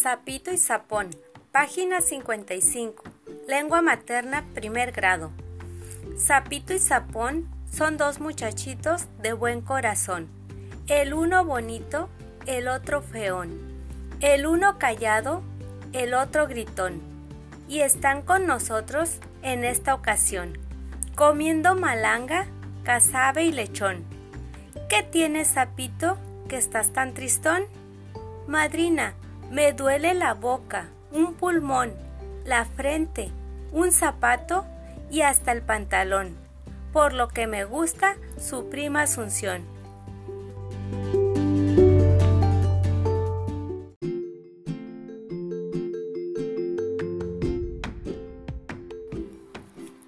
Sapito y Sapón, página 55. Lengua materna, primer grado. Sapito y Sapón son dos muchachitos de buen corazón. El uno bonito, el otro feón. El uno callado, el otro gritón. Y están con nosotros en esta ocasión, comiendo malanga, cazabe y lechón. ¿Qué tienes, Sapito, que estás tan tristón? Madrina, me duele la boca, un pulmón, la frente, un zapato y hasta el pantalón, por lo que me gusta su prima Asunción.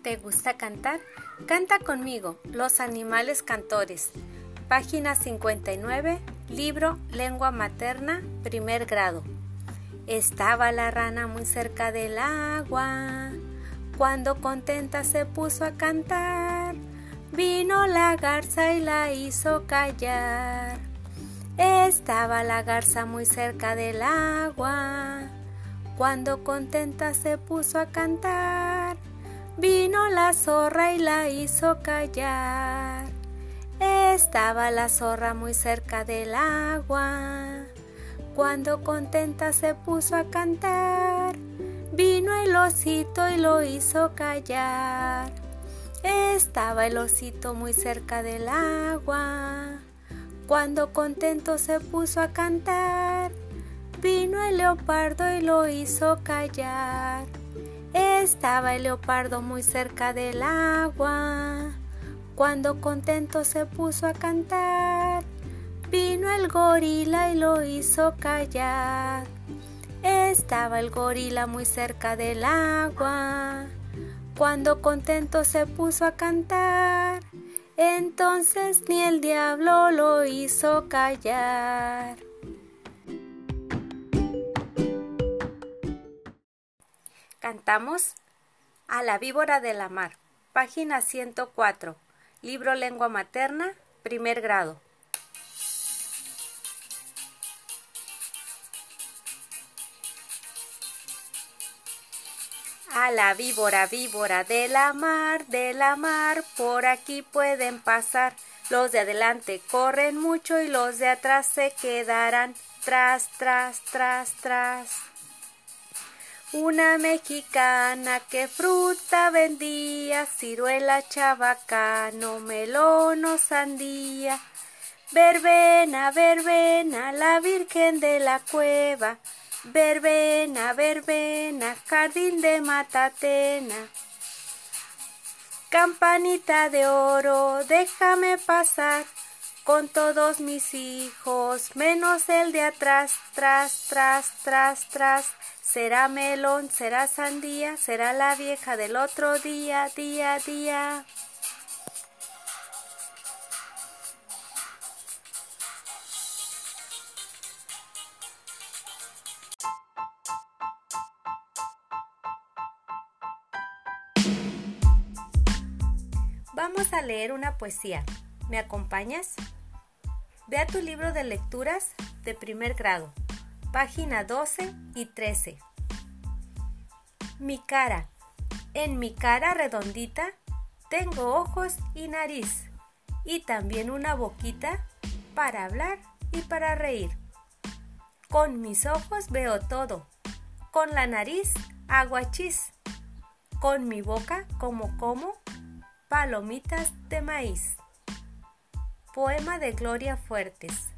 ¿Te gusta cantar? Canta conmigo, Los Animales Cantores. Página 59, libro Lengua Materna, primer grado. Estaba la rana muy cerca del agua, cuando contenta se puso a cantar. Vino la garza y la hizo callar. Estaba la garza muy cerca del agua, cuando contenta se puso a cantar. Vino la zorra y la hizo callar. Estaba la zorra muy cerca del agua. Cuando contenta se puso a cantar. Vino el osito y lo hizo callar. Estaba el osito muy cerca del agua. Cuando contento se puso a cantar. Vino el leopardo y lo hizo callar. Estaba el leopardo muy cerca del agua. Cuando contento se puso a cantar, vino el gorila y lo hizo callar. Estaba el gorila muy cerca del agua. Cuando contento se puso a cantar, entonces ni el diablo lo hizo callar. Cantamos a la víbora de la mar, página 104. Libro Lengua Materna, primer grado. A la víbora, víbora de la mar, de la mar, por aquí pueden pasar. Los de adelante corren mucho y los de atrás se quedarán tras, tras, tras, tras. Una mexicana que fruta vendía, ciruela, chabacano, melón o sandía. Verbena, verbena, la Virgen de la cueva. Verbena, verbena, jardín de matatena. Campanita de oro, déjame pasar con todos mis hijos, menos el de atrás, tras, tras, tras, tras. Será melón, será sandía, será la vieja del otro día, día, día. Vamos a leer una poesía. ¿Me acompañas? Ve a tu libro de lecturas de primer grado página 12 y 13. Mi cara. En mi cara redondita tengo ojos y nariz y también una boquita para hablar y para reír. Con mis ojos veo todo, con la nariz aguachis, con mi boca como como palomitas de maíz. Poema de Gloria Fuertes.